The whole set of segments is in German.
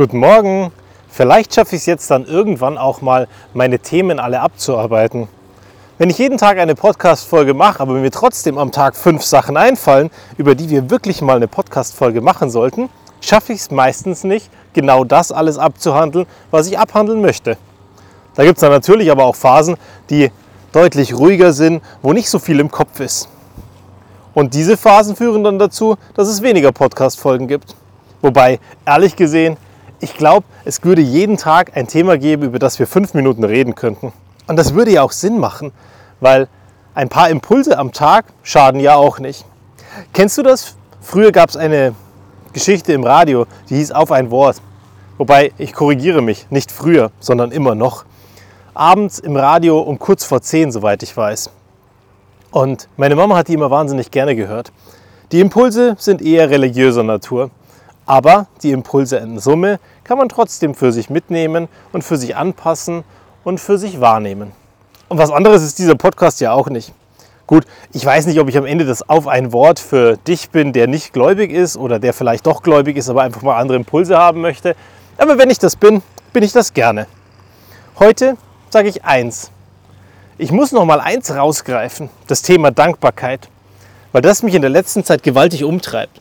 Guten Morgen. Vielleicht schaffe ich es jetzt dann irgendwann auch mal, meine Themen alle abzuarbeiten. Wenn ich jeden Tag eine Podcast-Folge mache, aber mir trotzdem am Tag fünf Sachen einfallen, über die wir wirklich mal eine Podcast-Folge machen sollten, schaffe ich es meistens nicht, genau das alles abzuhandeln, was ich abhandeln möchte. Da gibt es dann natürlich aber auch Phasen, die deutlich ruhiger sind, wo nicht so viel im Kopf ist. Und diese Phasen führen dann dazu, dass es weniger Podcast-Folgen gibt. Wobei, ehrlich gesehen, ich glaube, es würde jeden Tag ein Thema geben, über das wir fünf Minuten reden könnten. Und das würde ja auch Sinn machen, weil ein paar Impulse am Tag schaden ja auch nicht. Kennst du das? Früher gab es eine Geschichte im Radio, die hieß Auf ein Wort. Wobei, ich korrigiere mich, nicht früher, sondern immer noch. Abends im Radio um kurz vor zehn, soweit ich weiß. Und meine Mama hat die immer wahnsinnig gerne gehört. Die Impulse sind eher religiöser Natur, aber die Impulse in Summe kann man trotzdem für sich mitnehmen und für sich anpassen und für sich wahrnehmen. Und was anderes ist dieser Podcast ja auch nicht. Gut, ich weiß nicht, ob ich am Ende das auf ein Wort für dich bin, der nicht gläubig ist oder der vielleicht doch gläubig ist, aber einfach mal andere Impulse haben möchte. Aber wenn ich das bin, bin ich das gerne. Heute sage ich eins. Ich muss noch mal eins rausgreifen, das Thema Dankbarkeit, weil das mich in der letzten Zeit gewaltig umtreibt.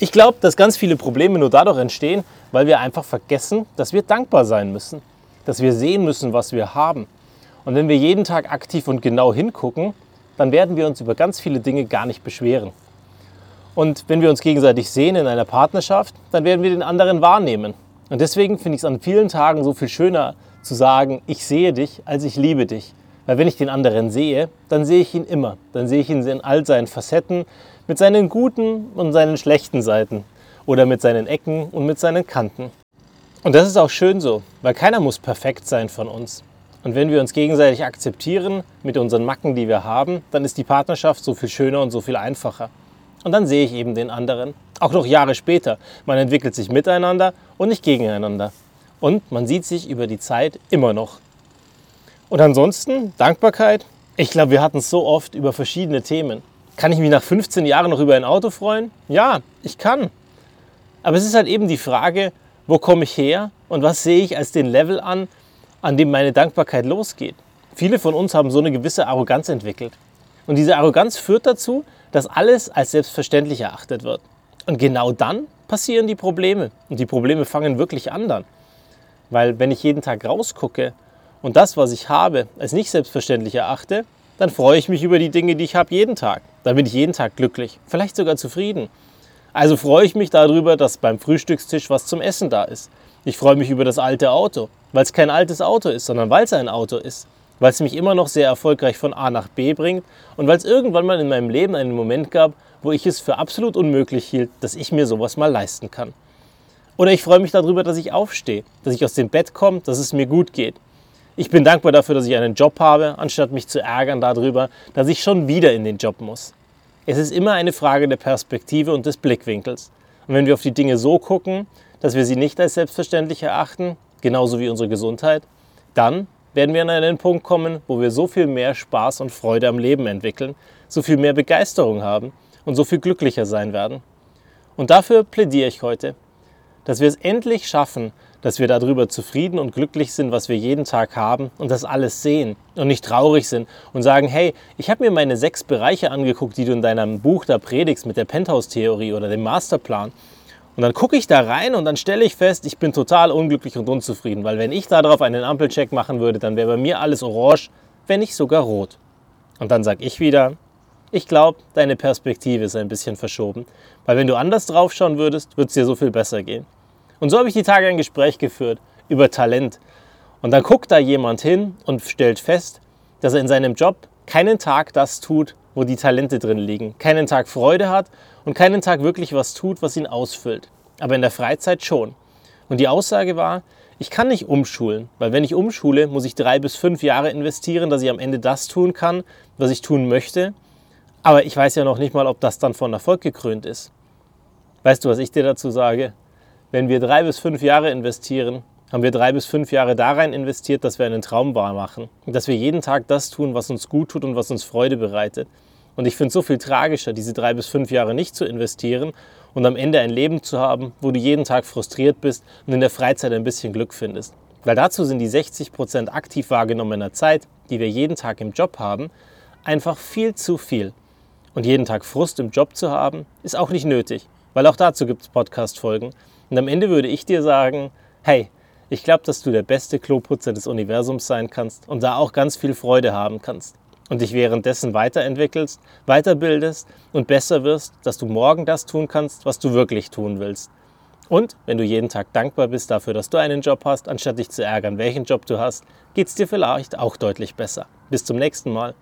Ich glaube, dass ganz viele Probleme nur dadurch entstehen, weil wir einfach vergessen, dass wir dankbar sein müssen, dass wir sehen müssen, was wir haben. Und wenn wir jeden Tag aktiv und genau hingucken, dann werden wir uns über ganz viele Dinge gar nicht beschweren. Und wenn wir uns gegenseitig sehen in einer Partnerschaft, dann werden wir den anderen wahrnehmen. Und deswegen finde ich es an vielen Tagen so viel schöner zu sagen, ich sehe dich, als ich liebe dich. Weil wenn ich den anderen sehe, dann sehe ich ihn immer. Dann sehe ich ihn in all seinen Facetten, mit seinen guten und seinen schlechten Seiten oder mit seinen Ecken und mit seinen Kanten. Und das ist auch schön so, weil keiner muss perfekt sein von uns. Und wenn wir uns gegenseitig akzeptieren mit unseren Macken, die wir haben, dann ist die Partnerschaft so viel schöner und so viel einfacher. Und dann sehe ich eben den anderen, auch noch Jahre später. Man entwickelt sich miteinander und nicht gegeneinander. Und man sieht sich über die Zeit immer noch. Und ansonsten Dankbarkeit. Ich glaube, wir hatten es so oft über verschiedene Themen. Kann ich mich nach 15 Jahren noch über ein Auto freuen? Ja, ich kann. Aber es ist halt eben die Frage, wo komme ich her und was sehe ich als den Level an, an dem meine Dankbarkeit losgeht. Viele von uns haben so eine gewisse Arroganz entwickelt. Und diese Arroganz führt dazu, dass alles als selbstverständlich erachtet wird. Und genau dann passieren die Probleme. Und die Probleme fangen wirklich an dann. Weil wenn ich jeden Tag rausgucke und das, was ich habe, als nicht selbstverständlich erachte, dann freue ich mich über die Dinge, die ich habe jeden Tag. Dann bin ich jeden Tag glücklich, vielleicht sogar zufrieden. Also freue ich mich darüber, dass beim Frühstückstisch was zum Essen da ist. Ich freue mich über das alte Auto, weil es kein altes Auto ist, sondern weil es ein Auto ist. Weil es mich immer noch sehr erfolgreich von A nach B bringt und weil es irgendwann mal in meinem Leben einen Moment gab, wo ich es für absolut unmöglich hielt, dass ich mir sowas mal leisten kann. Oder ich freue mich darüber, dass ich aufstehe, dass ich aus dem Bett komme, dass es mir gut geht. Ich bin dankbar dafür, dass ich einen Job habe, anstatt mich zu ärgern darüber, dass ich schon wieder in den Job muss. Es ist immer eine Frage der Perspektive und des Blickwinkels. Und wenn wir auf die Dinge so gucken, dass wir sie nicht als selbstverständlich erachten, genauso wie unsere Gesundheit, dann werden wir an einen Punkt kommen, wo wir so viel mehr Spaß und Freude am Leben entwickeln, so viel mehr Begeisterung haben und so viel glücklicher sein werden. Und dafür plädiere ich heute, dass wir es endlich schaffen, dass wir darüber zufrieden und glücklich sind, was wir jeden Tag haben und das alles sehen und nicht traurig sind und sagen, hey, ich habe mir meine sechs Bereiche angeguckt, die du in deinem Buch da predigst mit der Penthouse-Theorie oder dem Masterplan. Und dann gucke ich da rein und dann stelle ich fest, ich bin total unglücklich und unzufrieden, weil wenn ich darauf einen Ampelcheck machen würde, dann wäre bei mir alles orange, wenn nicht sogar rot. Und dann sage ich wieder, ich glaube, deine Perspektive ist ein bisschen verschoben, weil wenn du anders draufschauen würdest, würde es dir so viel besser gehen. Und so habe ich die Tage ein Gespräch geführt über Talent. Und dann guckt da jemand hin und stellt fest, dass er in seinem Job keinen Tag das tut, wo die Talente drin liegen, keinen Tag Freude hat und keinen Tag wirklich was tut, was ihn ausfüllt. Aber in der Freizeit schon. Und die Aussage war, ich kann nicht umschulen, weil wenn ich umschule, muss ich drei bis fünf Jahre investieren, dass ich am Ende das tun kann, was ich tun möchte. Aber ich weiß ja noch nicht mal, ob das dann von Erfolg gekrönt ist. Weißt du, was ich dir dazu sage? Wenn wir drei bis fünf Jahre investieren, haben wir drei bis fünf Jahre da rein investiert, dass wir einen Traum wahr machen. Dass wir jeden Tag das tun, was uns gut tut und was uns Freude bereitet. Und ich finde es so viel tragischer, diese drei bis fünf Jahre nicht zu investieren und am Ende ein Leben zu haben, wo du jeden Tag frustriert bist und in der Freizeit ein bisschen Glück findest. Weil dazu sind die 60 Prozent aktiv wahrgenommener Zeit, die wir jeden Tag im Job haben, einfach viel zu viel. Und jeden Tag Frust im Job zu haben, ist auch nicht nötig, weil auch dazu gibt es Podcast-Folgen. Und am Ende würde ich dir sagen, hey, ich glaube, dass du der beste Kloputzer des Universums sein kannst und da auch ganz viel Freude haben kannst und dich währenddessen weiterentwickelst, weiterbildest und besser wirst, dass du morgen das tun kannst, was du wirklich tun willst. Und wenn du jeden Tag dankbar bist dafür, dass du einen Job hast, anstatt dich zu ärgern, welchen Job du hast, geht es dir vielleicht auch deutlich besser. Bis zum nächsten Mal.